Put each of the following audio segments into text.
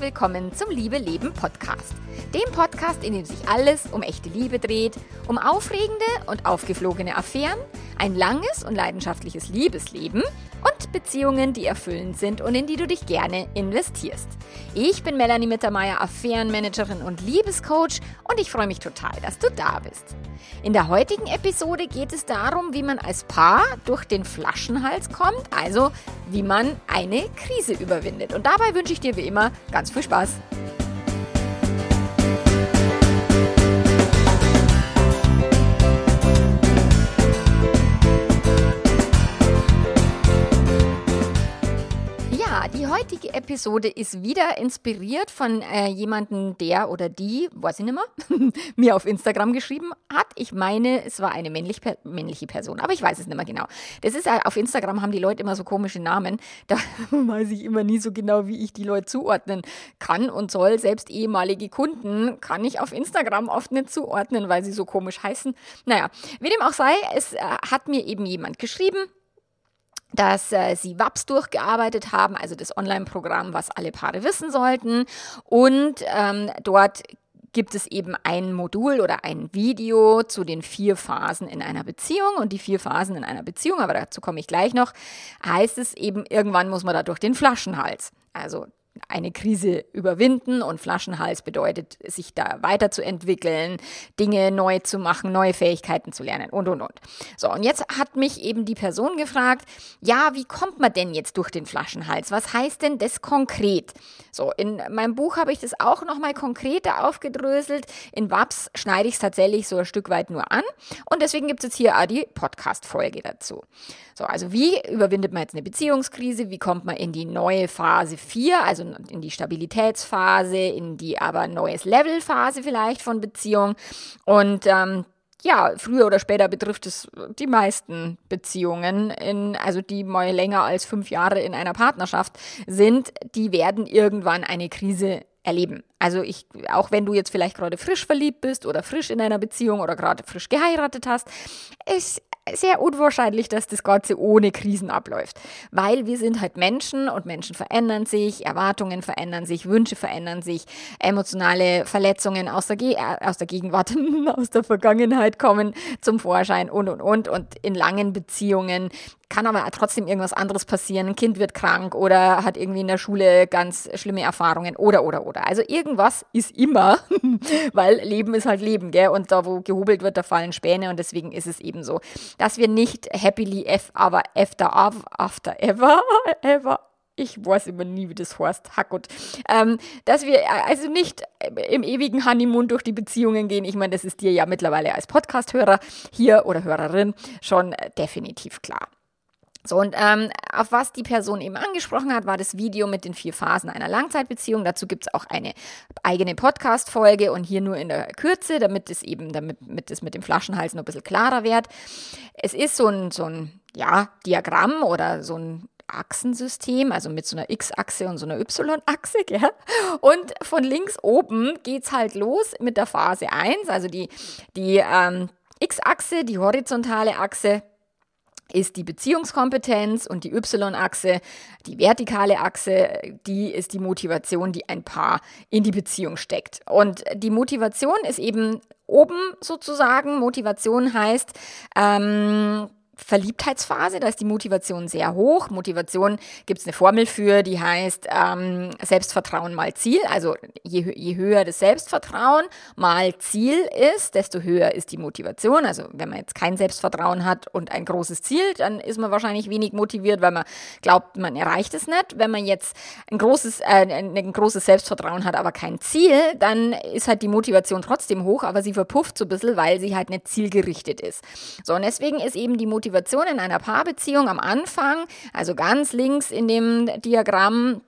willkommen zum Liebe Leben Podcast. Dem Podcast, in dem sich alles um echte Liebe dreht, um aufregende und aufgeflogene Affären, ein langes und leidenschaftliches Liebesleben und Beziehungen, die erfüllend sind und in die du dich gerne investierst. Ich bin Melanie Mittermeier, Affärenmanagerin und Liebescoach und ich freue mich total, dass du da bist. In der heutigen Episode geht es darum, wie man als Paar durch den Flaschenhals kommt, also wie man eine Krise überwindet. Und dabei wünsche ich dir wie immer ganz viel Spaß. Heutige Episode ist wieder inspiriert von äh, jemandem, der oder die, weiß ich nicht mehr, mir auf Instagram geschrieben hat. Ich meine, es war eine männlich, männliche Person, aber ich weiß es nicht mehr genau. Das ist äh, auf Instagram haben die Leute immer so komische Namen. Da weiß ich immer nie so genau, wie ich die Leute zuordnen kann und soll. Selbst ehemalige Kunden kann ich auf Instagram oft nicht zuordnen, weil sie so komisch heißen. Naja, wie dem auch sei, es äh, hat mir eben jemand geschrieben dass äh, sie WAPS durchgearbeitet haben, also das Online-Programm, was alle Paare wissen sollten. Und ähm, dort gibt es eben ein Modul oder ein Video zu den vier Phasen in einer Beziehung. Und die vier Phasen in einer Beziehung, aber dazu komme ich gleich noch, heißt es eben, irgendwann muss man da durch den Flaschenhals. Also eine Krise überwinden und Flaschenhals bedeutet, sich da weiterzuentwickeln, Dinge neu zu machen, neue Fähigkeiten zu lernen und, und, und. So, und jetzt hat mich eben die Person gefragt, ja, wie kommt man denn jetzt durch den Flaschenhals? Was heißt denn das konkret? So, in meinem Buch habe ich das auch nochmal konkreter aufgedröselt. In WAPS schneide ich es tatsächlich so ein Stück weit nur an und deswegen gibt es jetzt hier auch die Podcast-Folge dazu. So, also wie überwindet man jetzt eine Beziehungskrise? Wie kommt man in die neue Phase 4, also in die Stabilitätsphase, in die aber neues Level-Phase vielleicht von Beziehung? Und ähm, ja, früher oder später betrifft es die meisten Beziehungen, in, also die mal länger als fünf Jahre in einer Partnerschaft sind, die werden irgendwann eine Krise erleben. Also ich, auch wenn du jetzt vielleicht gerade frisch verliebt bist oder frisch in einer Beziehung oder gerade frisch geheiratet hast, es sehr unwahrscheinlich, dass das Ganze ohne Krisen abläuft. Weil wir sind halt Menschen und Menschen verändern sich, Erwartungen verändern sich, Wünsche verändern sich, emotionale Verletzungen aus der, Ge äh, aus der Gegenwart, aus der Vergangenheit kommen zum Vorschein und und und. Und in langen Beziehungen kann aber trotzdem irgendwas anderes passieren. Ein Kind wird krank oder hat irgendwie in der Schule ganz schlimme Erfahrungen oder, oder, oder. Also irgendwas ist immer, weil Leben ist halt Leben, gell? Und da, wo gehobelt wird, da fallen Späne und deswegen ist es eben so, dass wir nicht happily F, after, after ever, ever, ich weiß immer nie, wie das heißt, Hackut, ähm, dass wir also nicht im ewigen Honeymoon durch die Beziehungen gehen. Ich meine, das ist dir ja mittlerweile als Podcast-Hörer hier oder Hörerin schon definitiv klar. So, und ähm, auf was die Person eben angesprochen hat, war das Video mit den vier Phasen einer Langzeitbeziehung. Dazu gibt es auch eine eigene Podcast-Folge und hier nur in der Kürze, damit es eben, damit, damit es mit dem Flaschenhals noch ein bisschen klarer wird. Es ist so ein, so ein ja, Diagramm oder so ein Achsensystem, also mit so einer X-Achse und so einer Y-Achse, gell? Und von links oben geht es halt los mit der Phase 1, also die, die ähm, X-Achse, die horizontale Achse ist die Beziehungskompetenz und die Y-Achse, die vertikale Achse, die ist die Motivation, die ein Paar in die Beziehung steckt. Und die Motivation ist eben oben sozusagen. Motivation heißt, ähm, Verliebtheitsphase, da ist die Motivation sehr hoch. Motivation gibt es eine Formel für, die heißt ähm, Selbstvertrauen mal Ziel. Also je, je höher das Selbstvertrauen mal Ziel ist, desto höher ist die Motivation. Also wenn man jetzt kein Selbstvertrauen hat und ein großes Ziel, dann ist man wahrscheinlich wenig motiviert, weil man glaubt, man erreicht es nicht. Wenn man jetzt ein großes, äh, ein großes Selbstvertrauen hat, aber kein Ziel, dann ist halt die Motivation trotzdem hoch, aber sie verpufft so ein bisschen, weil sie halt nicht zielgerichtet ist. So, und deswegen ist eben die Motivation Motivation in einer Paarbeziehung am Anfang, also ganz links in dem Diagramm,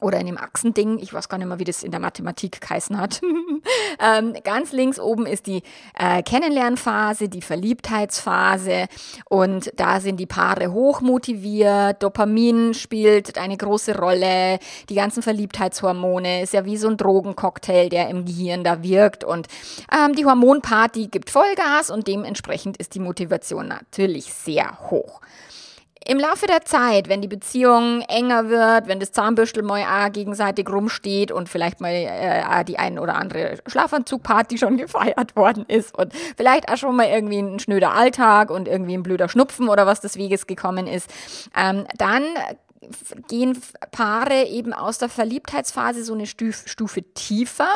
oder in dem Achsending, ich weiß gar nicht mehr, wie das in der Mathematik geheißen hat. ähm, ganz links oben ist die äh, Kennenlernphase, die Verliebtheitsphase und da sind die Paare hochmotiviert, Dopamin spielt eine große Rolle, die ganzen Verliebtheitshormone ist ja wie so ein Drogencocktail, der im Gehirn da wirkt und ähm, die Hormonparty gibt Vollgas und dementsprechend ist die Motivation natürlich sehr hoch. Im Laufe der Zeit, wenn die Beziehung enger wird, wenn das Zahnbürstel mal auch gegenseitig rumsteht und vielleicht mal äh, die ein oder andere Schlafanzugparty schon gefeiert worden ist und vielleicht auch schon mal irgendwie ein schnöder Alltag und irgendwie ein blöder Schnupfen oder was des Weges gekommen ist, ähm, dann gehen Paare eben aus der Verliebtheitsphase so eine Stufe, Stufe tiefer,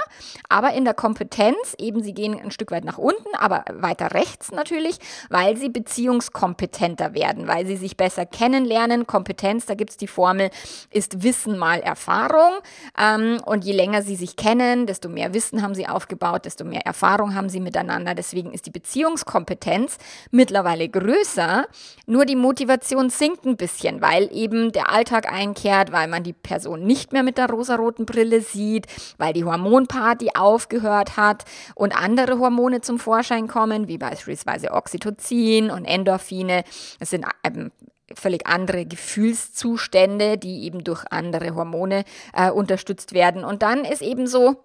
aber in der Kompetenz eben, sie gehen ein Stück weit nach unten, aber weiter rechts natürlich, weil sie beziehungskompetenter werden, weil sie sich besser kennenlernen. Kompetenz, da gibt es die Formel, ist Wissen mal Erfahrung. Ähm, und je länger sie sich kennen, desto mehr Wissen haben sie aufgebaut, desto mehr Erfahrung haben sie miteinander. Deswegen ist die Beziehungskompetenz mittlerweile größer, nur die Motivation sinkt ein bisschen, weil eben der Alltag einkehrt, weil man die Person nicht mehr mit der rosaroten Brille sieht, weil die Hormonparty aufgehört hat und andere Hormone zum Vorschein kommen, wie beispielsweise Oxytocin und Endorphine. Es sind ähm, völlig andere Gefühlszustände, die eben durch andere Hormone äh, unterstützt werden. Und dann ist eben so,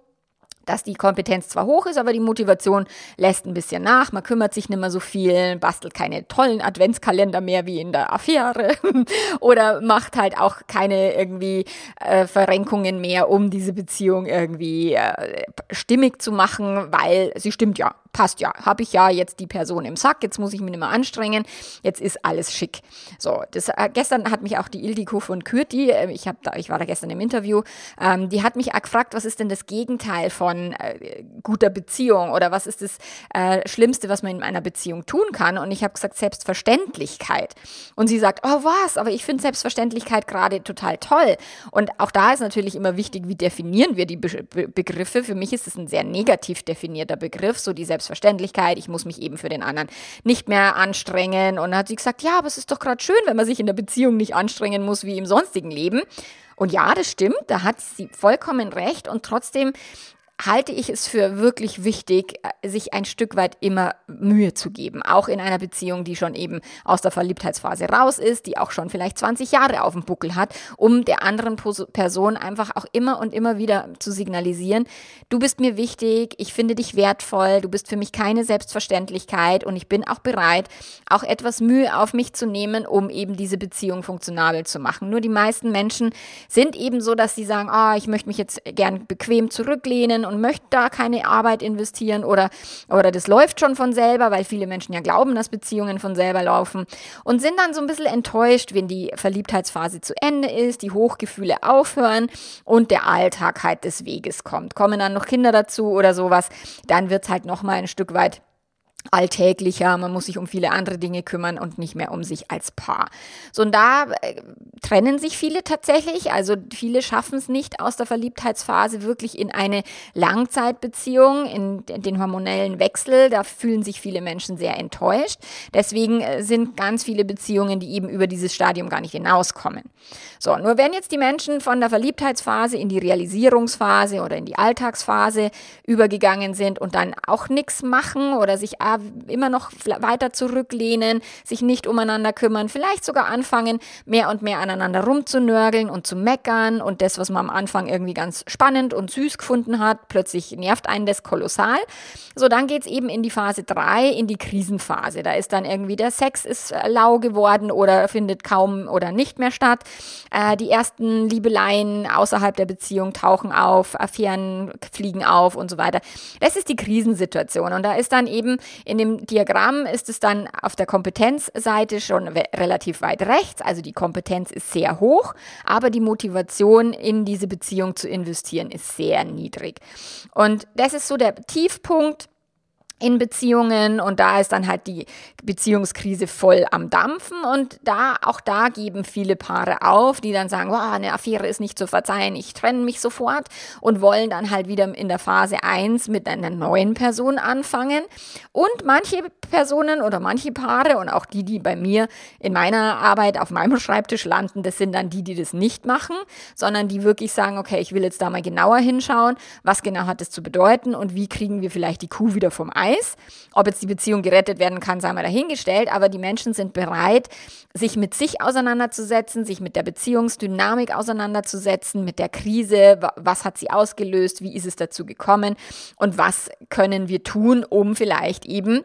dass die Kompetenz zwar hoch ist, aber die Motivation lässt ein bisschen nach. Man kümmert sich nicht mehr so viel, bastelt keine tollen Adventskalender mehr wie in der Affäre oder macht halt auch keine irgendwie äh, Verrenkungen mehr, um diese Beziehung irgendwie äh, stimmig zu machen, weil sie stimmt ja passt ja, habe ich ja jetzt die Person im Sack, jetzt muss ich mich nicht mehr anstrengen, jetzt ist alles schick. So, das, äh, gestern hat mich auch die Ildiko von Kürti, äh, ich, da, ich war da gestern im Interview, ähm, die hat mich auch gefragt, was ist denn das Gegenteil von äh, guter Beziehung oder was ist das äh, Schlimmste, was man in einer Beziehung tun kann? Und ich habe gesagt, Selbstverständlichkeit. Und sie sagt, oh was, aber ich finde Selbstverständlichkeit gerade total toll. Und auch da ist natürlich immer wichtig, wie definieren wir die Be Be Begriffe. Für mich ist es ein sehr negativ definierter Begriff, so die Selbstverständlichkeit Selbstverständlichkeit, ich muss mich eben für den anderen nicht mehr anstrengen. Und dann hat sie gesagt, ja, aber es ist doch gerade schön, wenn man sich in der Beziehung nicht anstrengen muss wie im sonstigen Leben. Und ja, das stimmt, da hat sie vollkommen recht. Und trotzdem halte ich es für wirklich wichtig, äh, sich ein Stück weit immer Mühe zu geben. Auch in einer Beziehung, die schon eben aus der Verliebtheitsphase raus ist, die auch schon vielleicht 20 Jahre auf dem Buckel hat, um der anderen Person einfach auch immer und immer wieder zu signalisieren, du bist mir wichtig, ich finde dich wertvoll, du bist für mich keine Selbstverständlichkeit und ich bin auch bereit, auch etwas Mühe auf mich zu nehmen, um eben diese Beziehung funktionabel zu machen. Nur die meisten Menschen sind eben so, dass sie sagen, oh, ich möchte mich jetzt gern bequem zurücklehnen und möchte da keine Arbeit investieren oder, oder das läuft schon von selber, weil viele Menschen ja glauben, dass Beziehungen von selber laufen und sind dann so ein bisschen enttäuscht, wenn die Verliebtheitsphase zu Ende ist, die Hochgefühle aufhören und der Alltag halt des Weges kommt. Kommen dann noch Kinder dazu oder sowas, dann wird es halt nochmal ein Stück weit alltäglicher, man muss sich um viele andere Dinge kümmern und nicht mehr um sich als Paar. So und da äh, trennen sich viele tatsächlich, also viele schaffen es nicht aus der Verliebtheitsphase wirklich in eine Langzeitbeziehung, in, den hormonellen Wechsel, da fühlen sich viele Menschen sehr enttäuscht. Deswegen äh, sind ganz viele Beziehungen, die eben über dieses Stadium gar nicht hinauskommen. So, nur wenn jetzt die Menschen von der Verliebtheitsphase in die Realisierungsphase oder in die Alltagsphase übergegangen sind und dann auch nichts machen oder sich immer noch weiter zurücklehnen, sich nicht umeinander kümmern, vielleicht sogar anfangen, mehr und mehr aneinander rumzunörgeln und zu meckern und das, was man am Anfang irgendwie ganz spannend und süß gefunden hat, plötzlich nervt einen das kolossal. So, dann geht es eben in die Phase 3, in die Krisenphase. Da ist dann irgendwie der Sex ist äh, lau geworden oder findet kaum oder nicht mehr statt. Äh, die ersten Liebeleien außerhalb der Beziehung tauchen auf, Affären fliegen auf und so weiter. Das ist die Krisensituation und da ist dann eben in dem Diagramm ist es dann auf der Kompetenzseite schon relativ weit rechts, also die Kompetenz ist sehr hoch, aber die Motivation in diese Beziehung zu investieren ist sehr niedrig. Und das ist so der Tiefpunkt in Beziehungen und da ist dann halt die Beziehungskrise voll am Dampfen und da auch da geben viele Paare auf, die dann sagen, wow, eine Affäre ist nicht zu verzeihen, ich trenne mich sofort. Und wollen dann halt wieder in der Phase 1 mit einer neuen Person anfangen. Und manche Personen oder manche Paare und auch die, die bei mir in meiner Arbeit auf meinem Schreibtisch landen, das sind dann die, die das nicht machen, sondern die wirklich sagen, okay, ich will jetzt da mal genauer hinschauen, was genau hat das zu bedeuten und wie kriegen wir vielleicht die Kuh wieder vom Eis weiß. Ob jetzt die Beziehung gerettet werden kann, sei mal dahingestellt, aber die Menschen sind bereit, sich mit sich auseinanderzusetzen, sich mit der Beziehungsdynamik auseinanderzusetzen, mit der Krise, was hat sie ausgelöst, wie ist es dazu gekommen und was können wir tun, um vielleicht eben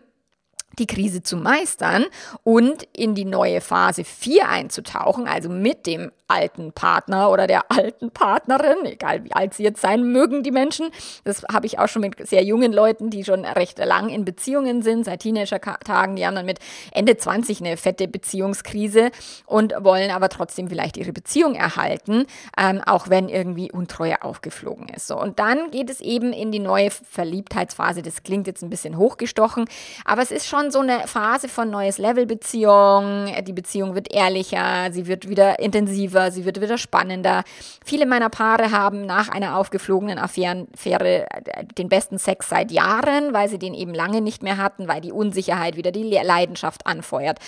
die Krise zu meistern und in die neue Phase 4 einzutauchen, also mit dem alten Partner oder der alten Partnerin, egal wie alt sie jetzt sein mögen, die Menschen. Das habe ich auch schon mit sehr jungen Leuten, die schon recht lang in Beziehungen sind, seit Teenager-Tagen, die haben dann mit Ende 20 eine fette Beziehungskrise und wollen aber trotzdem vielleicht ihre Beziehung erhalten, ähm, auch wenn irgendwie Untreue aufgeflogen ist. So, und dann geht es eben in die neue Verliebtheitsphase. Das klingt jetzt ein bisschen hochgestochen, aber es ist schon so eine Phase von neues Level Beziehung. Die Beziehung wird ehrlicher, sie wird wieder intensiver intensiver, sie wird wieder spannender. Viele meiner Paare haben nach einer aufgeflogenen Affäre äh, den besten Sex seit Jahren, weil sie den eben lange nicht mehr hatten, weil die Unsicherheit wieder die Leidenschaft anfeuert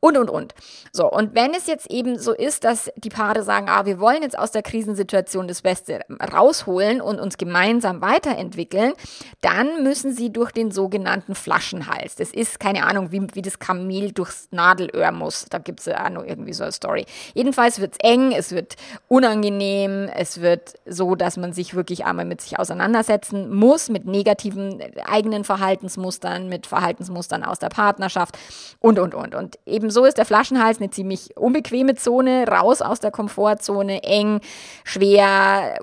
und, und, und. So, und wenn es jetzt eben so ist, dass die Paare sagen, ah, wir wollen jetzt aus der Krisensituation das Beste rausholen und uns gemeinsam weiterentwickeln, dann müssen sie durch den sogenannten Flaschenhals. Das ist, keine Ahnung, wie, wie das Kamel durchs Nadelöhr muss. Da gibt es ja noch irgendwie so eine Story. Jedenfalls wird es eng es wird unangenehm, es wird so, dass man sich wirklich einmal mit sich auseinandersetzen muss, mit negativen eigenen Verhaltensmustern, mit Verhaltensmustern aus der Partnerschaft und, und, und. Und eben so ist der Flaschenhals eine ziemlich unbequeme Zone, raus aus der Komfortzone, eng, schwer,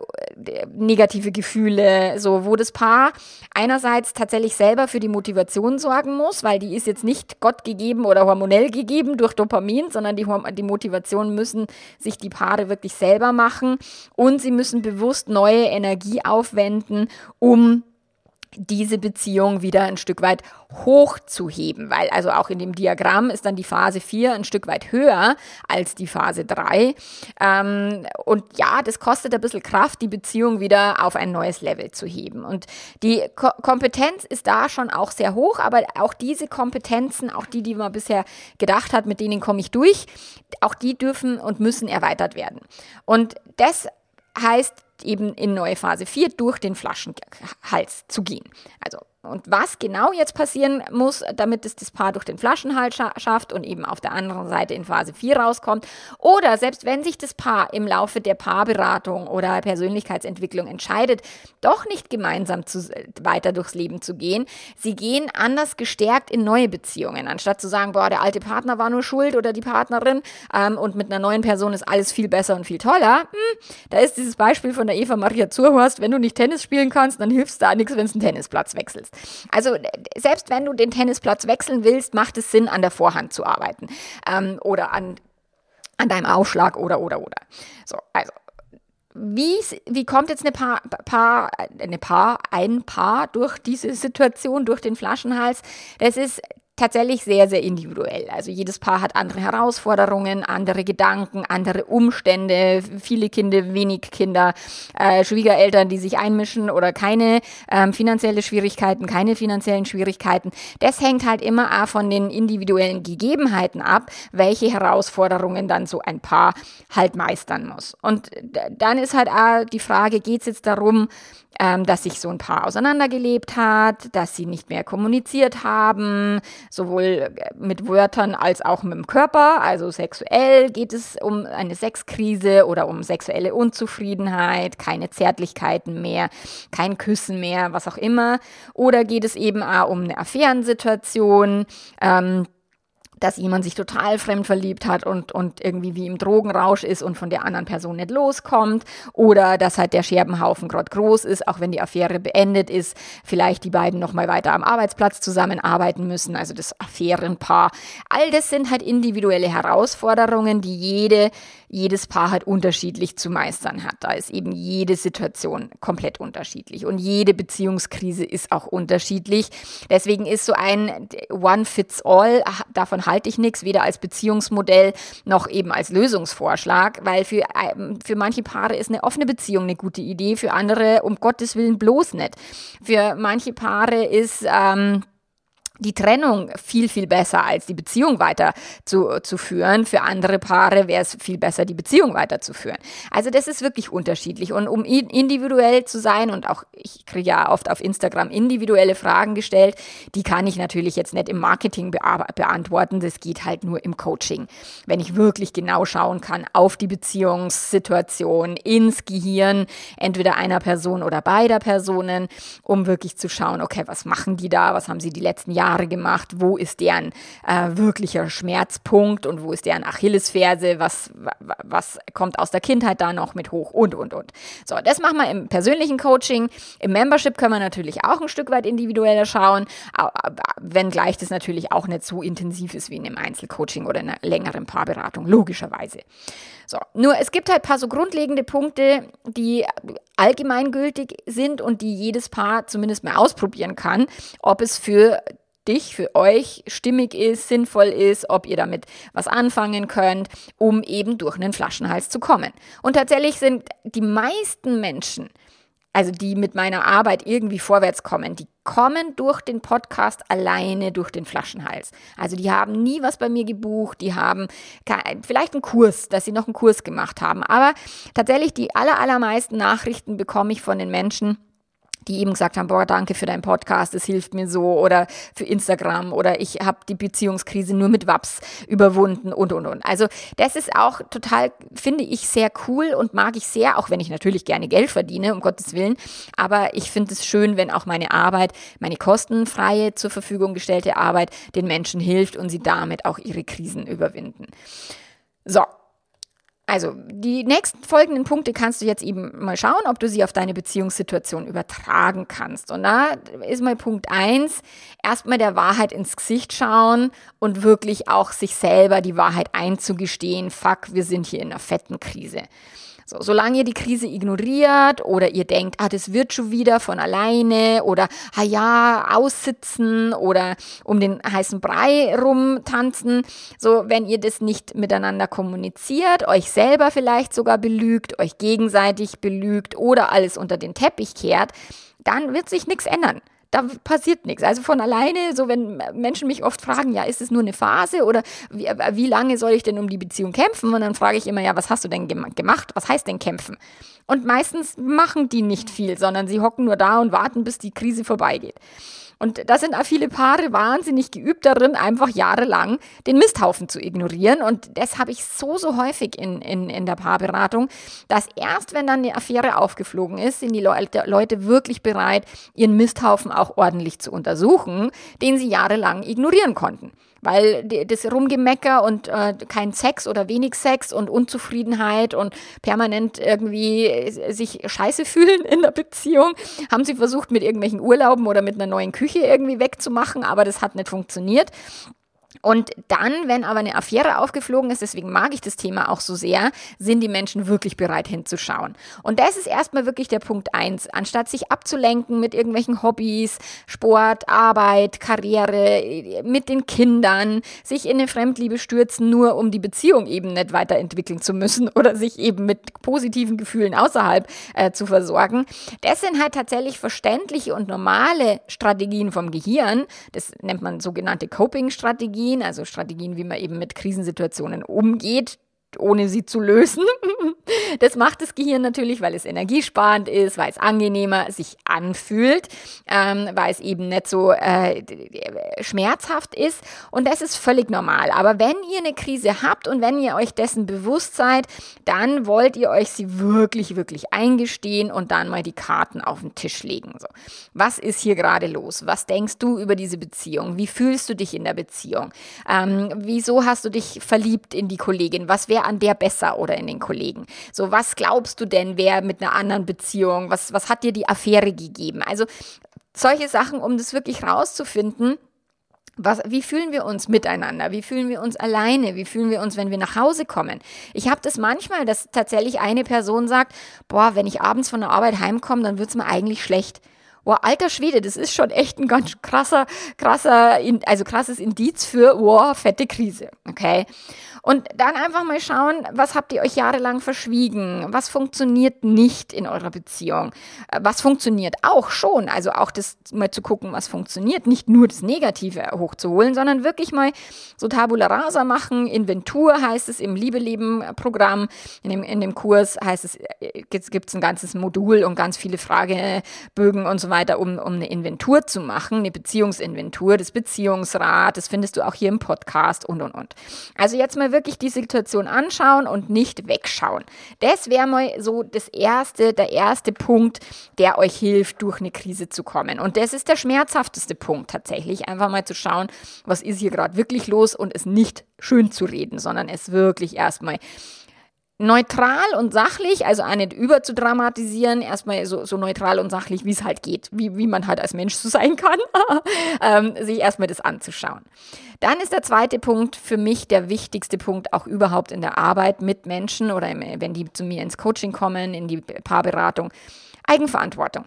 negative Gefühle, so, wo das Paar einerseits tatsächlich selber für die Motivation sorgen muss, weil die ist jetzt nicht Gott gegeben oder hormonell gegeben durch Dopamin, sondern die, die Motivation müssen sich die Paare wirklich selber machen und sie müssen bewusst neue Energie aufwenden, um diese Beziehung wieder ein Stück weit hochzuheben, weil also auch in dem Diagramm ist dann die Phase 4 ein Stück weit höher als die Phase 3. Ähm, und ja, das kostet ein bisschen Kraft, die Beziehung wieder auf ein neues Level zu heben. Und die Ko Kompetenz ist da schon auch sehr hoch, aber auch diese Kompetenzen, auch die, die man bisher gedacht hat, mit denen komme ich durch, auch die dürfen und müssen erweitert werden. Und das heißt eben in neue Phase 4 durch den Flaschenhals zu gehen. Also und was genau jetzt passieren muss, damit es das Paar durch den Flaschenhals scha schafft und eben auf der anderen Seite in Phase 4 rauskommt. Oder selbst wenn sich das Paar im Laufe der Paarberatung oder Persönlichkeitsentwicklung entscheidet, doch nicht gemeinsam zu, weiter durchs Leben zu gehen, sie gehen anders gestärkt in neue Beziehungen. Anstatt zu sagen, boah, der alte Partner war nur schuld oder die Partnerin ähm, und mit einer neuen Person ist alles viel besser und viel toller. Hm, da ist dieses Beispiel von der Eva Maria Zurhorst, wenn du nicht Tennis spielen kannst, dann hilfst da nichts, wenn du einen Tennisplatz wechselst. Also selbst wenn du den Tennisplatz wechseln willst, macht es Sinn, an der Vorhand zu arbeiten ähm, oder an, an deinem Aufschlag oder, oder, oder. So, also wie, wie kommt jetzt eine Paar, Paar, eine Paar, ein Paar durch diese Situation, durch den Flaschenhals? Das ist tatsächlich sehr, sehr individuell. Also jedes Paar hat andere Herausforderungen, andere Gedanken, andere Umstände, viele Kinder, wenig Kinder, äh, Schwiegereltern, die sich einmischen oder keine ähm, finanzielle Schwierigkeiten, keine finanziellen Schwierigkeiten. Das hängt halt immer auch von den individuellen Gegebenheiten ab, welche Herausforderungen dann so ein Paar halt meistern muss. Und dann ist halt auch die Frage, geht es jetzt darum, ähm, dass sich so ein Paar auseinandergelebt hat, dass sie nicht mehr kommuniziert haben, sowohl äh, mit Wörtern als auch mit dem Körper. Also sexuell geht es um eine Sexkrise oder um sexuelle Unzufriedenheit, keine Zärtlichkeiten mehr, kein Küssen mehr, was auch immer. Oder geht es eben auch um eine Affärensituation. Ähm, dass jemand sich total fremd verliebt hat und, und irgendwie wie im Drogenrausch ist und von der anderen Person nicht loskommt. Oder dass halt der Scherbenhaufen gerade groß ist, auch wenn die Affäre beendet ist, vielleicht die beiden nochmal weiter am Arbeitsplatz zusammenarbeiten müssen, also das Affärenpaar. All das sind halt individuelle Herausforderungen, die jede jedes Paar halt unterschiedlich zu meistern hat. Da ist eben jede Situation komplett unterschiedlich und jede Beziehungskrise ist auch unterschiedlich. Deswegen ist so ein One Fits All, davon halte ich nichts, weder als Beziehungsmodell noch eben als Lösungsvorschlag, weil für, ähm, für manche Paare ist eine offene Beziehung eine gute Idee, für andere um Gottes Willen bloß nicht. Für manche Paare ist ähm, die Trennung viel, viel besser als die Beziehung weiter zu, führen. Für andere Paare wäre es viel besser, die Beziehung weiterzuführen. Also das ist wirklich unterschiedlich. Und um individuell zu sein, und auch ich kriege ja oft auf Instagram individuelle Fragen gestellt, die kann ich natürlich jetzt nicht im Marketing beantworten. Das geht halt nur im Coaching. Wenn ich wirklich genau schauen kann auf die Beziehungssituation, ins Gehirn, entweder einer Person oder beider Personen, um wirklich zu schauen, okay, was machen die da, was haben sie die letzten Jahre Jahre gemacht, wo ist deren äh, wirklicher Schmerzpunkt und wo ist deren Achillesferse, was, was kommt aus der Kindheit da noch mit hoch und, und, und. So, das machen wir im persönlichen Coaching. Im Membership können wir natürlich auch ein Stück weit individueller schauen, wenngleich das natürlich auch nicht so intensiv ist wie in einem Einzelcoaching oder in einer längeren Paarberatung, logischerweise. So, nur es gibt halt ein paar so grundlegende Punkte, die allgemeingültig sind und die jedes Paar zumindest mal ausprobieren kann, ob es für dich, für euch stimmig ist, sinnvoll ist, ob ihr damit was anfangen könnt, um eben durch einen Flaschenhals zu kommen. Und tatsächlich sind die meisten Menschen, also die mit meiner Arbeit irgendwie vorwärts kommen, die kommen durch den Podcast alleine durch den Flaschenhals. Also die haben nie was bei mir gebucht, die haben vielleicht einen Kurs, dass sie noch einen Kurs gemacht haben. Aber tatsächlich die aller, allermeisten Nachrichten bekomme ich von den Menschen, die eben gesagt haben, boah, danke für deinen Podcast, es hilft mir so oder für Instagram oder ich habe die Beziehungskrise nur mit Waps überwunden und und und. Also das ist auch total, finde ich, sehr cool und mag ich sehr, auch wenn ich natürlich gerne Geld verdiene, um Gottes Willen. Aber ich finde es schön, wenn auch meine Arbeit, meine kostenfreie zur Verfügung gestellte Arbeit den Menschen hilft und sie damit auch ihre Krisen überwinden. So, also, die nächsten folgenden Punkte kannst du jetzt eben mal schauen, ob du sie auf deine Beziehungssituation übertragen kannst. Und da ist mal Punkt eins: erstmal der Wahrheit ins Gesicht schauen und wirklich auch sich selber die Wahrheit einzugestehen. Fuck, wir sind hier in einer fetten Krise. So, solange ihr die Krise ignoriert oder ihr denkt, ah, das wird schon wieder von alleine oder, ah ja, aussitzen oder um den heißen Brei rumtanzen, so, wenn ihr das nicht miteinander kommuniziert, euch selber vielleicht sogar belügt, euch gegenseitig belügt oder alles unter den Teppich kehrt, dann wird sich nichts ändern da passiert nichts. Also von alleine, so wenn Menschen mich oft fragen, ja, ist es nur eine Phase oder wie, wie lange soll ich denn um die Beziehung kämpfen? Und dann frage ich immer, ja, was hast du denn gemacht? Was heißt denn kämpfen? Und meistens machen die nicht viel, sondern sie hocken nur da und warten, bis die Krise vorbeigeht. Und da sind auch viele Paare wahnsinnig geübt darin, einfach jahrelang den Misthaufen zu ignorieren. Und das habe ich so, so häufig in, in, in der Paarberatung, dass erst wenn dann eine Affäre aufgeflogen ist, sind die Leute, Leute wirklich bereit, ihren Misthaufen auch ordentlich zu untersuchen, den sie jahrelang ignorieren konnten weil das Rumgemecker und äh, kein Sex oder wenig Sex und Unzufriedenheit und permanent irgendwie sich scheiße fühlen in der Beziehung, haben sie versucht mit irgendwelchen Urlauben oder mit einer neuen Küche irgendwie wegzumachen, aber das hat nicht funktioniert. Und dann, wenn aber eine Affäre aufgeflogen ist, deswegen mag ich das Thema auch so sehr, sind die Menschen wirklich bereit hinzuschauen. Und das ist erstmal wirklich der Punkt eins. Anstatt sich abzulenken mit irgendwelchen Hobbys, Sport, Arbeit, Karriere, mit den Kindern, sich in eine Fremdliebe stürzen, nur um die Beziehung eben nicht weiterentwickeln zu müssen oder sich eben mit positiven Gefühlen außerhalb äh, zu versorgen. Das sind halt tatsächlich verständliche und normale Strategien vom Gehirn. Das nennt man sogenannte Coping-Strategien Strategien, also Strategien, wie man eben mit Krisensituationen umgeht, ohne sie zu lösen. Das macht das Gehirn natürlich, weil es energiesparend ist, weil es angenehmer sich anfühlt, ähm, weil es eben nicht so äh, schmerzhaft ist. Und das ist völlig normal. Aber wenn ihr eine Krise habt und wenn ihr euch dessen bewusst seid, dann wollt ihr euch sie wirklich, wirklich eingestehen und dann mal die Karten auf den Tisch legen. So. Was ist hier gerade los? Was denkst du über diese Beziehung? Wie fühlst du dich in der Beziehung? Ähm, wieso hast du dich verliebt in die Kollegin? Was an der besser oder in den Kollegen? So, was glaubst du denn, wer mit einer anderen Beziehung, was, was hat dir die Affäre gegeben? Also solche Sachen, um das wirklich rauszufinden. Was, wie fühlen wir uns miteinander? Wie fühlen wir uns alleine? Wie fühlen wir uns, wenn wir nach Hause kommen? Ich habe das manchmal, dass tatsächlich eine Person sagt, boah, wenn ich abends von der Arbeit heimkomme, dann wird's mir eigentlich schlecht. Boah, alter Schwede, das ist schon echt ein ganz krasser, krasser, also krasses Indiz für, boah, fette Krise, okay? Und dann einfach mal schauen, was habt ihr euch jahrelang verschwiegen? Was funktioniert nicht in eurer Beziehung? Äh, was funktioniert auch schon? Also auch das mal zu gucken, was funktioniert. Nicht nur das Negative hochzuholen, sondern wirklich mal so Tabula Rasa machen. Inventur heißt es im Liebeleben-Programm. In dem, in dem Kurs heißt es, äh, gibt es ein ganzes Modul und ganz viele Fragebögen und so weiter, um, um eine Inventur zu machen, eine Beziehungsinventur, das Beziehungsrat, das findest du auch hier im Podcast und, und, und. Also jetzt mal wirklich die Situation anschauen und nicht wegschauen. Das wäre mal so das erste, der erste Punkt, der euch hilft, durch eine Krise zu kommen. Und das ist der schmerzhafteste Punkt tatsächlich, einfach mal zu schauen, was ist hier gerade wirklich los und es nicht schön zu reden, sondern es wirklich erstmal neutral und sachlich, also auch nicht überzudramatisieren, erstmal so, so neutral und sachlich, wie es halt geht, wie, wie man halt als Mensch so sein kann, ähm, sich erstmal das anzuschauen. Dann ist der zweite Punkt für mich der wichtigste Punkt auch überhaupt in der Arbeit mit Menschen oder wenn die zu mir ins Coaching kommen, in die Paarberatung, Eigenverantwortung.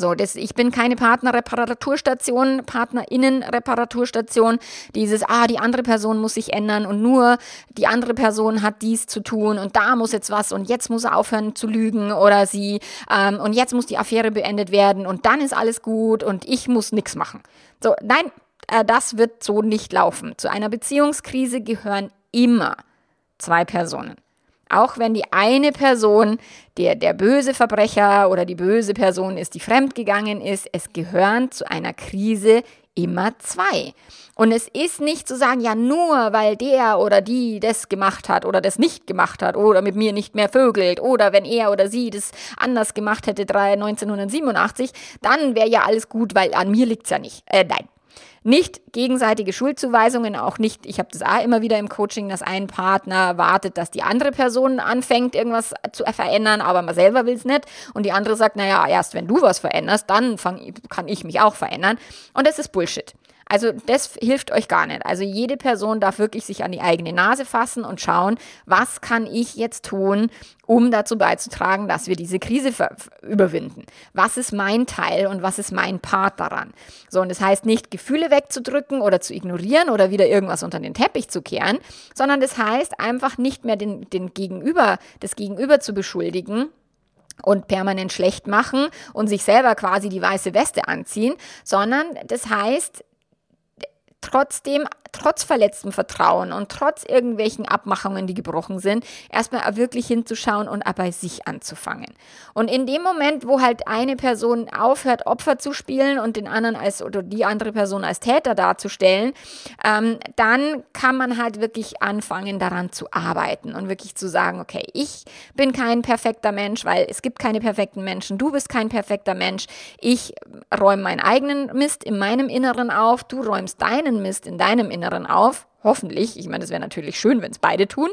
So, das, ich bin keine Partnerreparaturstation, Partnerinnenreparaturstation. Dieses, ah, die andere Person muss sich ändern und nur die andere Person hat dies zu tun und da muss jetzt was und jetzt muss er aufhören zu lügen oder sie ähm, und jetzt muss die Affäre beendet werden und dann ist alles gut und ich muss nichts machen. So, nein, äh, das wird so nicht laufen. Zu einer Beziehungskrise gehören immer zwei Personen. Auch wenn die eine Person der, der böse Verbrecher oder die böse Person ist, die fremdgegangen ist, es gehören zu einer Krise immer zwei. Und es ist nicht zu sagen, ja, nur weil der oder die das gemacht hat oder das nicht gemacht hat oder mit mir nicht mehr vögelt oder wenn er oder sie das anders gemacht hätte 1987, dann wäre ja alles gut, weil an mir liegt es ja nicht. Äh, nein, nicht gegenseitige Schuldzuweisungen, auch nicht, ich habe das auch immer wieder im Coaching, dass ein Partner wartet, dass die andere Person anfängt, irgendwas zu verändern, aber man selber will es nicht. Und die andere sagt, naja, erst wenn du was veränderst, dann fang, kann ich mich auch verändern. Und das ist Bullshit. Also das hilft euch gar nicht. Also jede Person darf wirklich sich an die eigene Nase fassen und schauen, was kann ich jetzt tun, um dazu beizutragen, dass wir diese Krise überwinden. Was ist mein Teil und was ist mein Part daran? So, und das heißt nicht, Gefühle wegzudrücken oder zu ignorieren oder wieder irgendwas unter den Teppich zu kehren, sondern das heißt einfach nicht mehr den, den Gegenüber, das Gegenüber zu beschuldigen, und permanent schlecht machen und sich selber quasi die weiße Weste anziehen, sondern das heißt, trotzdem, trotz verletztem Vertrauen und trotz irgendwelchen Abmachungen, die gebrochen sind, erstmal wirklich hinzuschauen und bei sich anzufangen. Und in dem Moment, wo halt eine Person aufhört, Opfer zu spielen und den anderen als oder die andere Person als Täter darzustellen, ähm, dann kann man halt wirklich anfangen, daran zu arbeiten und wirklich zu sagen, okay, ich bin kein perfekter Mensch, weil es gibt keine perfekten Menschen, du bist kein perfekter Mensch, ich räume meinen eigenen Mist in meinem Inneren auf, du räumst deinen Mist in deinem Inneren auf. Hoffentlich. Ich meine, es wäre natürlich schön, wenn es beide tun.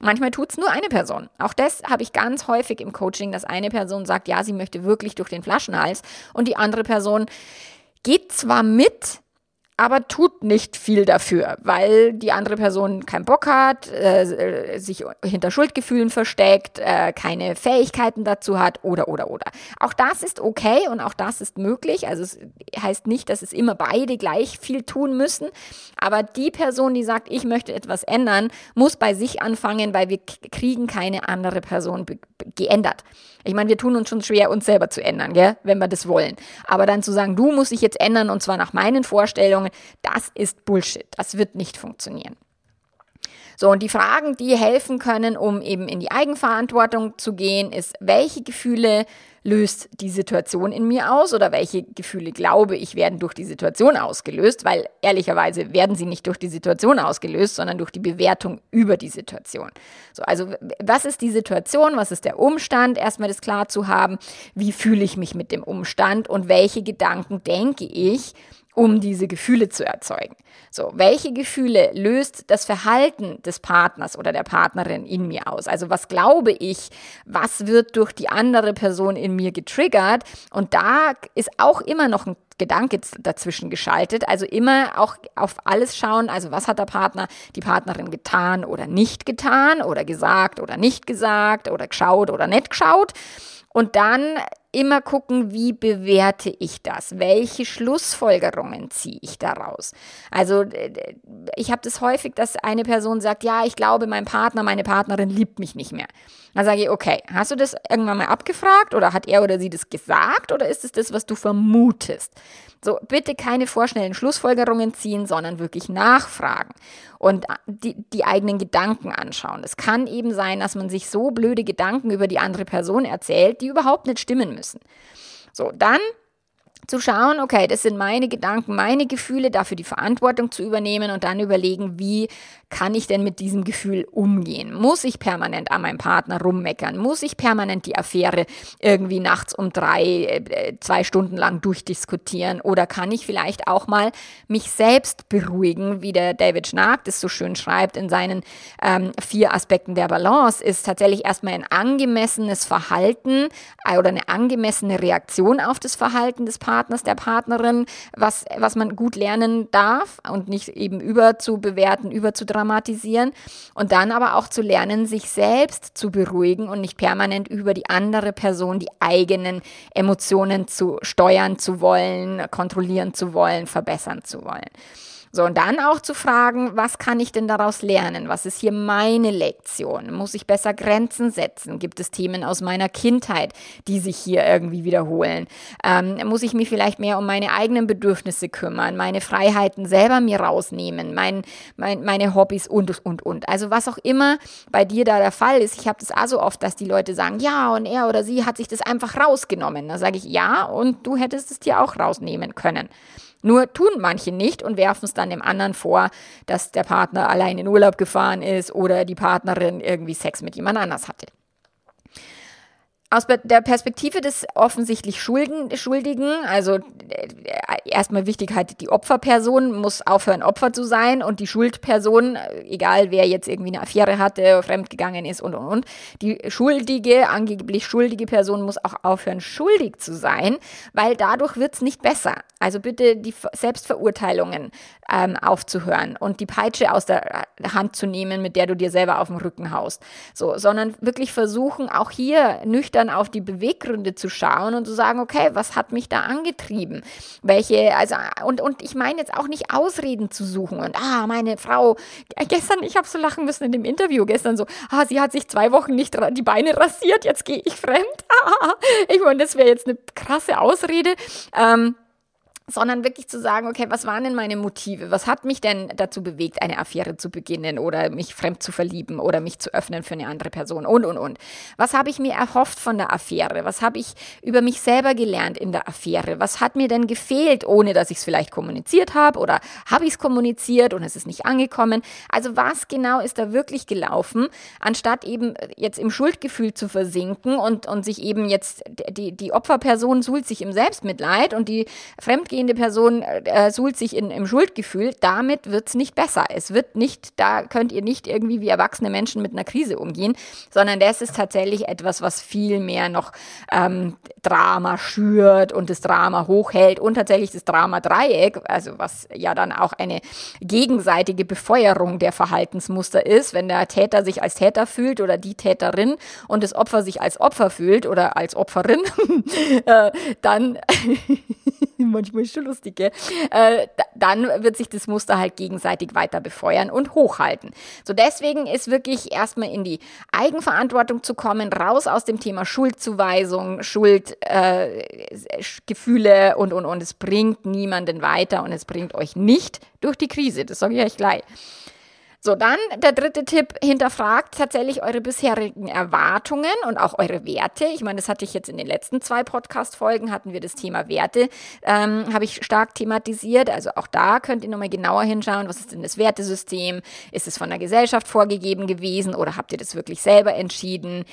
Manchmal tut es nur eine Person. Auch das habe ich ganz häufig im Coaching, dass eine Person sagt, ja, sie möchte wirklich durch den Flaschenhals und die andere Person geht zwar mit, aber tut nicht viel dafür, weil die andere Person keinen Bock hat, äh, sich hinter Schuldgefühlen versteckt, äh, keine Fähigkeiten dazu hat oder oder oder. Auch das ist okay und auch das ist möglich. Also es heißt nicht, dass es immer beide gleich viel tun müssen, aber die Person, die sagt, ich möchte etwas ändern, muss bei sich anfangen, weil wir kriegen keine andere Person geändert. Ich meine, wir tun uns schon schwer, uns selber zu ändern, gell, wenn wir das wollen. Aber dann zu sagen, du musst dich jetzt ändern und zwar nach meinen Vorstellungen, das ist Bullshit. Das wird nicht funktionieren. So, und die Fragen, die helfen können, um eben in die Eigenverantwortung zu gehen, ist, welche Gefühle löst die Situation in mir aus oder welche Gefühle glaube ich werden durch die Situation ausgelöst, weil ehrlicherweise werden sie nicht durch die Situation ausgelöst, sondern durch die Bewertung über die Situation. So, also was ist die Situation, was ist der Umstand, erstmal das klar zu haben, wie fühle ich mich mit dem Umstand und welche Gedanken denke ich, um diese Gefühle zu erzeugen. So, welche Gefühle löst das Verhalten des Partners oder der Partnerin in mir aus? Also was glaube ich, was wird durch die andere Person in mir getriggert? Und da ist auch immer noch ein Gedanke dazwischen geschaltet. Also immer auch auf alles schauen. Also was hat der Partner, die Partnerin getan oder nicht getan oder gesagt oder nicht gesagt oder geschaut oder nicht geschaut. Und dann immer gucken, wie bewerte ich das? Welche Schlussfolgerungen ziehe ich daraus? Also ich habe das häufig, dass eine Person sagt, ja, ich glaube, mein Partner, meine Partnerin liebt mich nicht mehr. Dann sage ich, okay, hast du das irgendwann mal abgefragt oder hat er oder sie das gesagt oder ist es das, was du vermutest? So, bitte keine vorschnellen Schlussfolgerungen ziehen, sondern wirklich nachfragen und die, die eigenen Gedanken anschauen. Es kann eben sein, dass man sich so blöde Gedanken über die andere Person erzählt, die überhaupt nicht stimmen müssen. So, dann zu schauen, okay, das sind meine Gedanken, meine Gefühle, dafür die Verantwortung zu übernehmen und dann überlegen, wie kann ich denn mit diesem Gefühl umgehen? Muss ich permanent an meinem Partner rummeckern? Muss ich permanent die Affäre irgendwie nachts um drei, äh, zwei Stunden lang durchdiskutieren? Oder kann ich vielleicht auch mal mich selbst beruhigen, wie der David Schnark das so schön schreibt in seinen ähm, vier Aspekten der Balance, ist tatsächlich erstmal ein angemessenes Verhalten äh, oder eine angemessene Reaktion auf das Verhalten des Partners Partners, der Partnerin, was, was man gut lernen darf und nicht eben überzubewerten, überzudramatisieren. Und dann aber auch zu lernen, sich selbst zu beruhigen und nicht permanent über die andere Person die eigenen Emotionen zu steuern zu wollen, kontrollieren zu wollen, verbessern zu wollen. So, und dann auch zu fragen, was kann ich denn daraus lernen? Was ist hier meine Lektion? Muss ich besser Grenzen setzen? Gibt es Themen aus meiner Kindheit, die sich hier irgendwie wiederholen? Ähm, muss ich mich vielleicht mehr um meine eigenen Bedürfnisse kümmern, meine Freiheiten selber mir rausnehmen, mein, mein, meine Hobbys und, und, und. Also was auch immer bei dir da der Fall ist. Ich habe das auch so oft, dass die Leute sagen, ja, und er oder sie hat sich das einfach rausgenommen. Da sage ich, ja, und du hättest es dir auch rausnehmen können. Nur tun manche nicht und werfen es dann dem anderen vor, dass der Partner allein in Urlaub gefahren ist oder die Partnerin irgendwie Sex mit jemand anders hatte. Aus der Perspektive des offensichtlich Schuldigen, also äh, erstmal Wichtigkeit, halt, die Opferperson muss aufhören, Opfer zu sein und die Schuldperson, egal wer jetzt irgendwie eine Affäre hatte, fremdgegangen ist und und und, die schuldige, angeblich schuldige Person muss auch aufhören, schuldig zu sein, weil dadurch wird's nicht besser. Also bitte die Selbstverurteilungen ähm, aufzuhören und die Peitsche aus der Hand zu nehmen, mit der du dir selber auf den Rücken haust. So, sondern wirklich versuchen, auch hier nüchtern auf die Beweggründe zu schauen und zu sagen, okay, was hat mich da angetrieben? Welche, also, und, und ich meine jetzt auch nicht Ausreden zu suchen und, ah, meine Frau, gestern, ich habe so lachen müssen in dem Interview gestern so, ah, sie hat sich zwei Wochen nicht die Beine rasiert, jetzt gehe ich fremd. ich meine, das wäre jetzt eine krasse Ausrede. Ähm, sondern wirklich zu sagen, okay, was waren denn meine Motive? Was hat mich denn dazu bewegt, eine Affäre zu beginnen oder mich fremd zu verlieben oder mich zu öffnen für eine andere Person und, und, und. Was habe ich mir erhofft von der Affäre? Was habe ich über mich selber gelernt in der Affäre? Was hat mir denn gefehlt, ohne dass ich es vielleicht kommuniziert habe oder habe ich es kommuniziert und es ist nicht angekommen? Also was genau ist da wirklich gelaufen, anstatt eben jetzt im Schuldgefühl zu versinken und, und sich eben jetzt, die, die Opferperson suhlt sich im Selbstmitleid und die Fremdgehende angehende Person äh, suhlt sich in, im Schuldgefühl, damit wird es nicht besser. Es wird nicht, da könnt ihr nicht irgendwie wie erwachsene Menschen mit einer Krise umgehen, sondern das ist tatsächlich etwas, was viel mehr noch ähm, Drama schürt und das Drama hochhält und tatsächlich das Drama-Dreieck, also was ja dann auch eine gegenseitige Befeuerung der Verhaltensmuster ist, wenn der Täter sich als Täter fühlt oder die Täterin und das Opfer sich als Opfer fühlt oder als Opferin, äh, dann manchmal ist schon lustig, gell? Äh, dann wird sich das Muster halt gegenseitig weiter befeuern und hochhalten. So deswegen ist wirklich erstmal in die Eigenverantwortung zu kommen, raus aus dem Thema Schuldzuweisung, Schuldgefühle äh, und und und. Es bringt niemanden weiter und es bringt euch nicht durch die Krise. Das sage ich euch gleich. So, dann der dritte Tipp, hinterfragt tatsächlich eure bisherigen Erwartungen und auch eure Werte. Ich meine, das hatte ich jetzt in den letzten zwei Podcast-Folgen, hatten wir das Thema Werte, ähm, habe ich stark thematisiert. Also auch da könnt ihr nochmal genauer hinschauen, was ist denn das Wertesystem? Ist es von der Gesellschaft vorgegeben gewesen oder habt ihr das wirklich selber entschieden?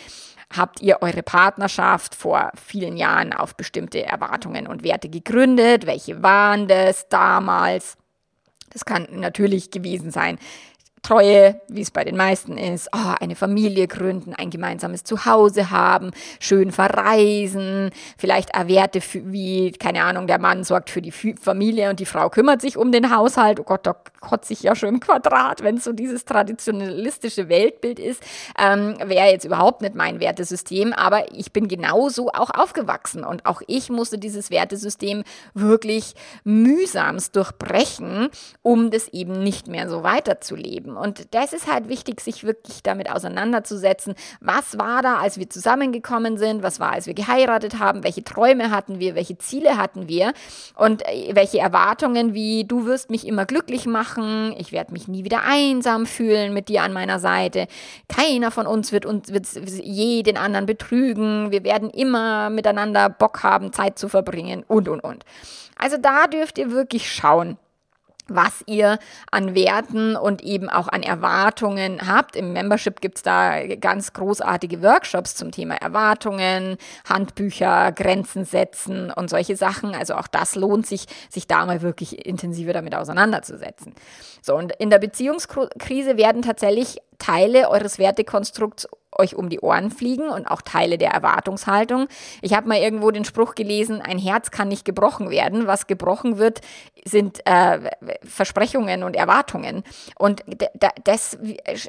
Habt ihr eure Partnerschaft vor vielen Jahren auf bestimmte Erwartungen und Werte gegründet? Welche waren das damals? Das kann natürlich gewesen sein, Treue, wie es bei den meisten ist, oh, eine Familie gründen, ein gemeinsames Zuhause haben, schön verreisen, vielleicht Werte wie, keine Ahnung, der Mann sorgt für die Familie und die Frau kümmert sich um den Haushalt. Oh Gott, da kotze ich ja schon im Quadrat, wenn es so dieses traditionalistische Weltbild ist. Ähm, Wäre jetzt überhaupt nicht mein Wertesystem, aber ich bin genauso auch aufgewachsen und auch ich musste dieses Wertesystem wirklich mühsamst durchbrechen, um das eben nicht mehr so weiterzuleben. Und das ist halt wichtig, sich wirklich damit auseinanderzusetzen. Was war da, als wir zusammengekommen sind? Was war, als wir geheiratet haben? Welche Träume hatten wir? Welche Ziele hatten wir? Und äh, welche Erwartungen wie, du wirst mich immer glücklich machen, ich werde mich nie wieder einsam fühlen mit dir an meiner Seite. Keiner von uns wird, uns, wird je den anderen betrügen. Wir werden immer miteinander Bock haben, Zeit zu verbringen und, und, und. Also da dürft ihr wirklich schauen was ihr an Werten und eben auch an Erwartungen habt. Im Membership gibt's da ganz großartige Workshops zum Thema Erwartungen, Handbücher, Grenzen setzen und solche Sachen. Also auch das lohnt sich, sich da mal wirklich intensiver damit auseinanderzusetzen. So, und in der Beziehungskrise werden tatsächlich Teile eures Wertekonstrukts euch um die Ohren fliegen und auch Teile der Erwartungshaltung. Ich habe mal irgendwo den Spruch gelesen, ein Herz kann nicht gebrochen werden. Was gebrochen wird, sind äh, Versprechungen und Erwartungen. Und das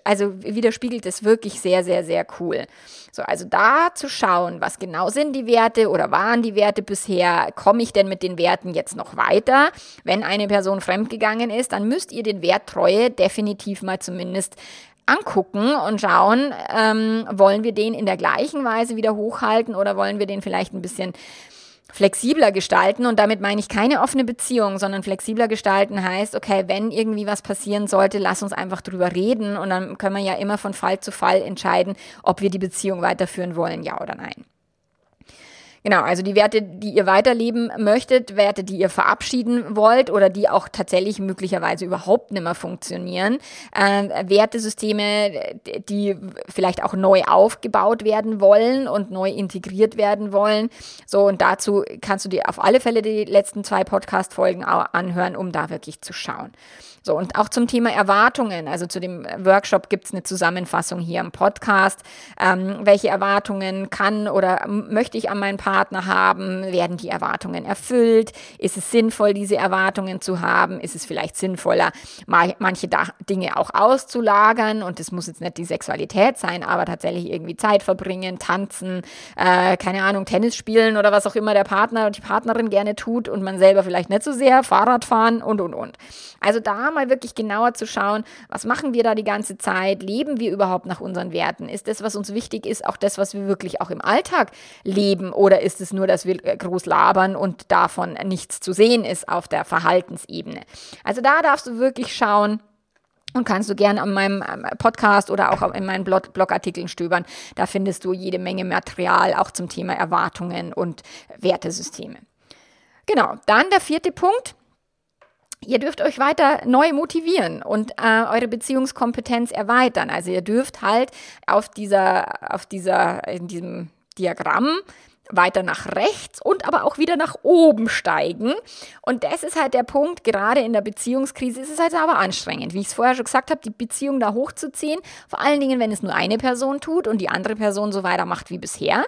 also widerspiegelt es wirklich sehr, sehr, sehr cool. So, also da zu schauen, was genau sind die Werte oder waren die Werte bisher, komme ich denn mit den Werten jetzt noch weiter? Wenn eine Person fremdgegangen ist, dann müsst ihr den Wert Treue definitiv mal zumindest angucken und schauen, ähm, wollen wir den in der gleichen Weise wieder hochhalten oder wollen wir den vielleicht ein bisschen flexibler gestalten und damit meine ich keine offene Beziehung, sondern flexibler gestalten heißt, okay, wenn irgendwie was passieren sollte, lass uns einfach drüber reden und dann können wir ja immer von Fall zu Fall entscheiden, ob wir die Beziehung weiterführen wollen, ja oder nein. Genau, also die Werte, die ihr weiterleben möchtet, Werte, die ihr verabschieden wollt oder die auch tatsächlich möglicherweise überhaupt nicht mehr funktionieren. Äh, Wertesysteme, die vielleicht auch neu aufgebaut werden wollen und neu integriert werden wollen. So, und dazu kannst du dir auf alle Fälle die letzten zwei Podcast-Folgen anhören, um da wirklich zu schauen. So, und auch zum Thema Erwartungen, also zu dem Workshop gibt es eine Zusammenfassung hier im Podcast. Ähm, welche Erwartungen kann oder möchte ich an meinen Partner haben? Werden die Erwartungen erfüllt? Ist es sinnvoll, diese Erwartungen zu haben? Ist es vielleicht sinnvoller, manche Dinge auch auszulagern? Und es muss jetzt nicht die Sexualität sein, aber tatsächlich irgendwie Zeit verbringen, tanzen, äh, keine Ahnung, Tennis spielen oder was auch immer der Partner und die Partnerin gerne tut und man selber vielleicht nicht so sehr, Fahrrad fahren und, und, und. Also da mal wirklich genauer zu schauen, was machen wir da die ganze Zeit? Leben wir überhaupt nach unseren Werten? Ist das, was uns wichtig ist, auch das, was wir wirklich auch im Alltag leben? Oder ist es nur, dass wir äh, groß labern und davon nichts zu sehen ist auf der Verhaltensebene? Also da darfst du wirklich schauen, und kannst du gerne an meinem ähm, Podcast oder auch in meinen Blog Blogartikeln stöbern. Da findest du jede Menge Material auch zum Thema Erwartungen und Wertesysteme. Genau, dann der vierte Punkt. Ihr dürft euch weiter neu motivieren und äh, eure Beziehungskompetenz erweitern. Also ihr dürft halt auf dieser, auf dieser, in diesem Diagramm weiter nach rechts und aber auch wieder nach oben steigen. Und das ist halt der Punkt, gerade in der Beziehungskrise ist es halt aber anstrengend. Wie ich es vorher schon gesagt habe, die Beziehung da hochzuziehen, vor allen Dingen, wenn es nur eine Person tut und die andere Person so weitermacht wie bisher.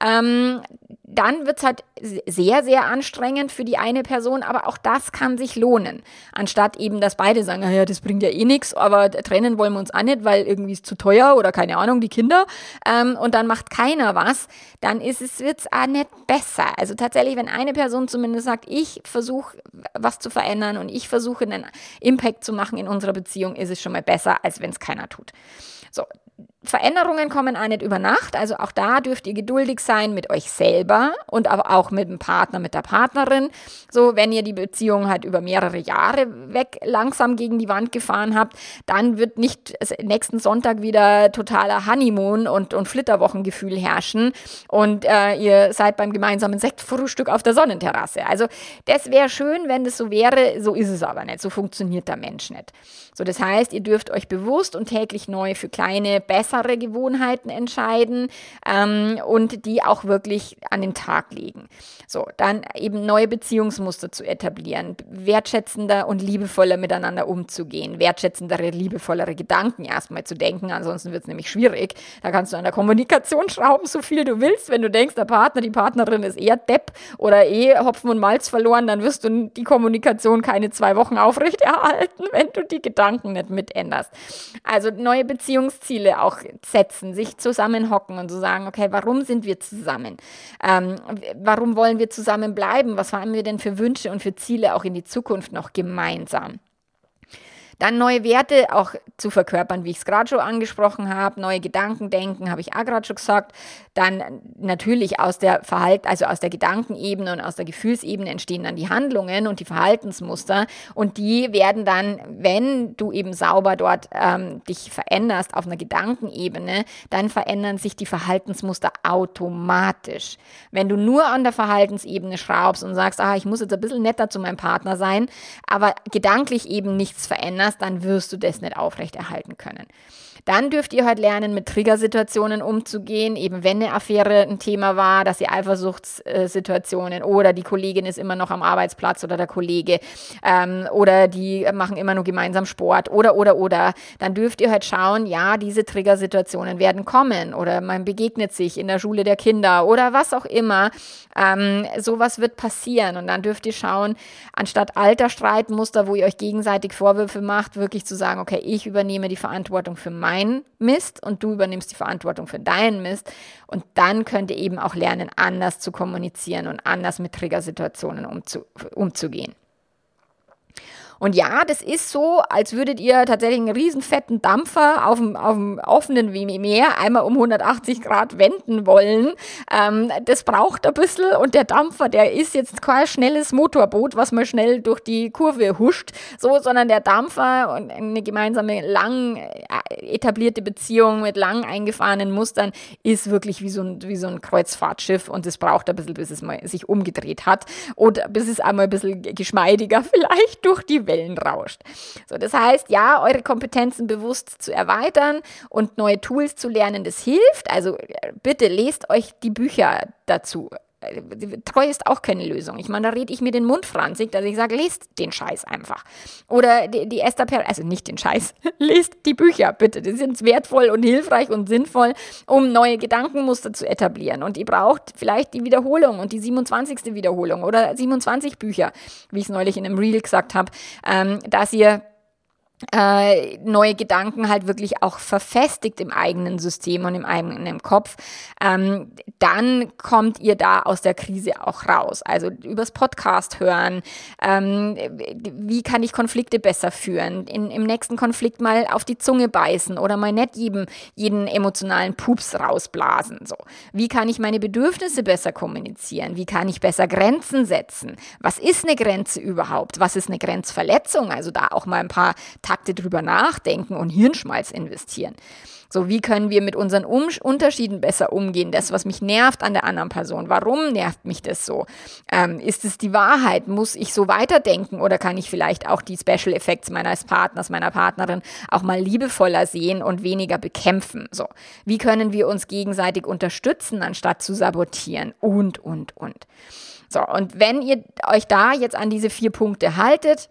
Ähm, dann wird es halt sehr, sehr anstrengend für die eine Person, aber auch das kann sich lohnen. Anstatt eben, dass beide sagen, ja, das bringt ja eh nichts, aber trennen wollen wir uns auch nicht, weil irgendwie ist zu teuer oder keine Ahnung, die Kinder. Ähm, und dann macht keiner was, dann wird es auch nicht besser. Also tatsächlich, wenn eine Person zumindest sagt, ich versuche was zu verändern und ich versuche einen Impact zu machen in unserer Beziehung, ist es schon mal besser, als wenn es keiner tut. So, Veränderungen kommen auch nicht über Nacht, also auch da dürft ihr geduldig sein mit euch selber und aber auch mit dem Partner, mit der Partnerin. So, wenn ihr die Beziehung halt über mehrere Jahre weg langsam gegen die Wand gefahren habt, dann wird nicht nächsten Sonntag wieder totaler Honeymoon und, und Flitterwochengefühl herrschen und äh, ihr seid beim gemeinsamen Sektfrühstück auf der Sonnenterrasse. Also das wäre schön, wenn das so wäre, so ist es aber nicht, so funktioniert der Mensch nicht. So, das heißt, ihr dürft euch bewusst und täglich neu für kleine, bessere Gewohnheiten entscheiden ähm, und die auch wirklich an den Tag legen. So, dann eben neue Beziehungsmuster zu etablieren, wertschätzender und liebevoller miteinander umzugehen, wertschätzendere, liebevollere Gedanken erstmal zu denken, ansonsten wird es nämlich schwierig. Da kannst du an der Kommunikation schrauben, so viel du willst. Wenn du denkst, der Partner, die Partnerin ist eher Depp oder eh Hopfen und Malz verloren, dann wirst du die Kommunikation keine zwei Wochen aufrechterhalten, wenn du die Gedanken Gedanken nicht mitänderst. Also neue Beziehungsziele auch setzen, sich zusammenhocken und so sagen, okay, warum sind wir zusammen? Ähm, warum wollen wir zusammen bleiben? Was haben wir denn für Wünsche und für Ziele auch in die Zukunft noch gemeinsam? Dann neue Werte auch zu verkörpern, wie ich es gerade schon angesprochen habe, neue Gedanken denken, habe ich auch gerade schon gesagt. Dann natürlich aus der Verhalt, also aus der Gedankenebene und aus der Gefühlsebene entstehen dann die Handlungen und die Verhaltensmuster und die werden dann, wenn du eben sauber dort ähm, dich veränderst auf einer Gedankenebene, dann verändern sich die Verhaltensmuster automatisch. Wenn du nur an der Verhaltensebene schraubst und sagst, ah, ich muss jetzt ein bisschen netter zu meinem Partner sein, aber gedanklich eben nichts veränderst, dann wirst du das nicht aufrechterhalten können. Dann dürft ihr halt lernen, mit Triggersituationen umzugehen, eben wenn eine Affäre ein Thema war, dass ihr Eifersuchtssituationen oder die Kollegin ist immer noch am Arbeitsplatz oder der Kollege ähm, oder die machen immer nur gemeinsam Sport oder oder oder, dann dürft ihr halt schauen, ja, diese Triggersituationen werden kommen oder man begegnet sich in der Schule der Kinder oder was auch immer. Ähm, sowas wird passieren und dann dürft ihr schauen, anstatt alter Streitmuster, wo ihr euch gegenseitig Vorwürfe macht, wirklich zu sagen, okay, ich übernehme die Verantwortung für mein mein Mist und du übernimmst die Verantwortung für deinen Mist. Und dann könnt ihr eben auch lernen, anders zu kommunizieren und anders mit Triggersituationen umzu umzugehen. Und ja, das ist so, als würdet ihr tatsächlich einen riesen fetten Dampfer auf dem, auf dem offenen Meer einmal um 180 Grad wenden wollen. Ähm, das braucht ein bisschen und der Dampfer, der ist jetzt kein schnelles Motorboot, was mal schnell durch die Kurve huscht, so, sondern der Dampfer und eine gemeinsame lang äh, etablierte Beziehung mit lang eingefahrenen Mustern ist wirklich wie so ein, wie so ein Kreuzfahrtschiff und es braucht ein bisschen, bis es mal sich umgedreht hat und bis es einmal ein bisschen geschmeidiger vielleicht durch die Wellen rauscht. So, das heißt, ja, eure Kompetenzen bewusst zu erweitern und neue Tools zu lernen, das hilft. Also äh, bitte lest euch die Bücher dazu. Äh, Treu ist auch keine Lösung. Ich meine, da rede ich mir den Mund franzig, dass ich sage, lest den Scheiß einfach. Oder die, die Esther Per, also nicht den Scheiß, lest die Bücher bitte. Die sind wertvoll und hilfreich und sinnvoll, um neue Gedankenmuster zu etablieren. Und ihr braucht vielleicht die Wiederholung und die 27. Wiederholung oder 27 Bücher, wie ich es neulich in einem Reel gesagt habe, ähm, dass ihr äh, neue Gedanken halt wirklich auch verfestigt im eigenen System und im eigenen Kopf, ähm, dann kommt ihr da aus der Krise auch raus. Also übers Podcast hören, ähm, wie kann ich Konflikte besser führen, In, im nächsten Konflikt mal auf die Zunge beißen oder mal nicht jedem, jeden emotionalen Pups rausblasen. So. Wie kann ich meine Bedürfnisse besser kommunizieren? Wie kann ich besser Grenzen setzen? Was ist eine Grenze überhaupt? Was ist eine Grenzverletzung? Also da auch mal ein paar Takte drüber nachdenken und Hirnschmalz investieren. So, wie können wir mit unseren um Unterschieden besser umgehen? Das, was mich nervt an der anderen Person. Warum nervt mich das so? Ähm, ist es die Wahrheit? Muss ich so weiterdenken oder kann ich vielleicht auch die Special Effects meines Partners, meiner Partnerin auch mal liebevoller sehen und weniger bekämpfen? So, wie können wir uns gegenseitig unterstützen, anstatt zu sabotieren? Und, und, und. So, und wenn ihr euch da jetzt an diese vier Punkte haltet,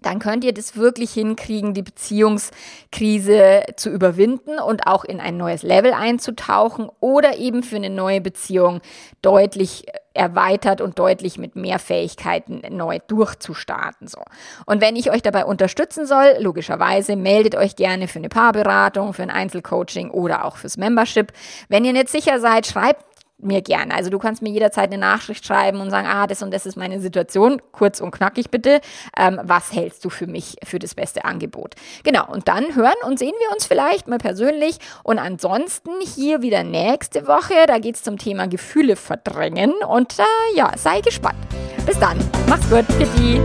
dann könnt ihr das wirklich hinkriegen, die Beziehungskrise zu überwinden und auch in ein neues Level einzutauchen oder eben für eine neue Beziehung deutlich erweitert und deutlich mit mehr Fähigkeiten neu durchzustarten. So. Und wenn ich euch dabei unterstützen soll, logischerweise meldet euch gerne für eine Paarberatung, für ein Einzelcoaching oder auch fürs Membership. Wenn ihr nicht sicher seid, schreibt mir gerne. Also du kannst mir jederzeit eine Nachricht schreiben und sagen, ah, das und das ist meine Situation, kurz und knackig bitte. Ähm, was hältst du für mich für das beste Angebot? Genau, und dann hören und sehen wir uns vielleicht mal persönlich. Und ansonsten hier wieder nächste Woche, da geht es zum Thema Gefühle verdrängen. Und äh, ja, sei gespannt. Bis dann. Mach's gut. Pitti.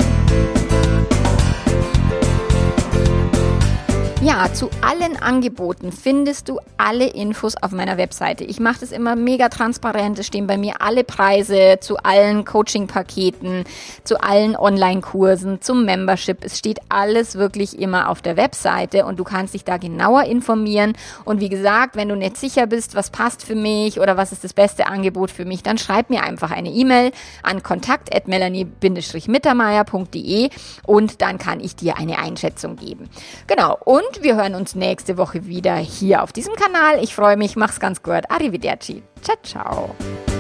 Ja, zu allen Angeboten findest du alle Infos auf meiner Webseite. Ich mache das immer mega transparent. Es stehen bei mir alle Preise zu allen Coaching-Paketen, zu allen Online-Kursen, zum Membership. Es steht alles wirklich immer auf der Webseite und du kannst dich da genauer informieren. Und wie gesagt, wenn du nicht sicher bist, was passt für mich oder was ist das beste Angebot für mich, dann schreib mir einfach eine E-Mail an kontakt.melanie-mittermeier.de und dann kann ich dir eine Einschätzung geben. Genau. Und und wir hören uns nächste Woche wieder hier auf diesem Kanal. Ich freue mich, mach's ganz gut. Arrivederci. Ciao, ciao.